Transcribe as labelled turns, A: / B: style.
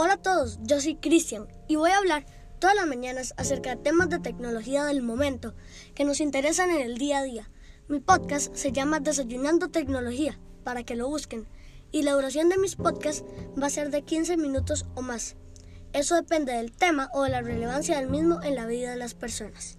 A: Hola a todos, yo soy Cristian y voy a hablar todas las mañanas acerca de temas de tecnología del momento que nos interesan en el día a día. Mi podcast se llama Desayunando Tecnología, para que lo busquen, y la duración de mis podcasts va a ser de 15 minutos o más. Eso depende del tema o de la relevancia del mismo en la vida de las personas.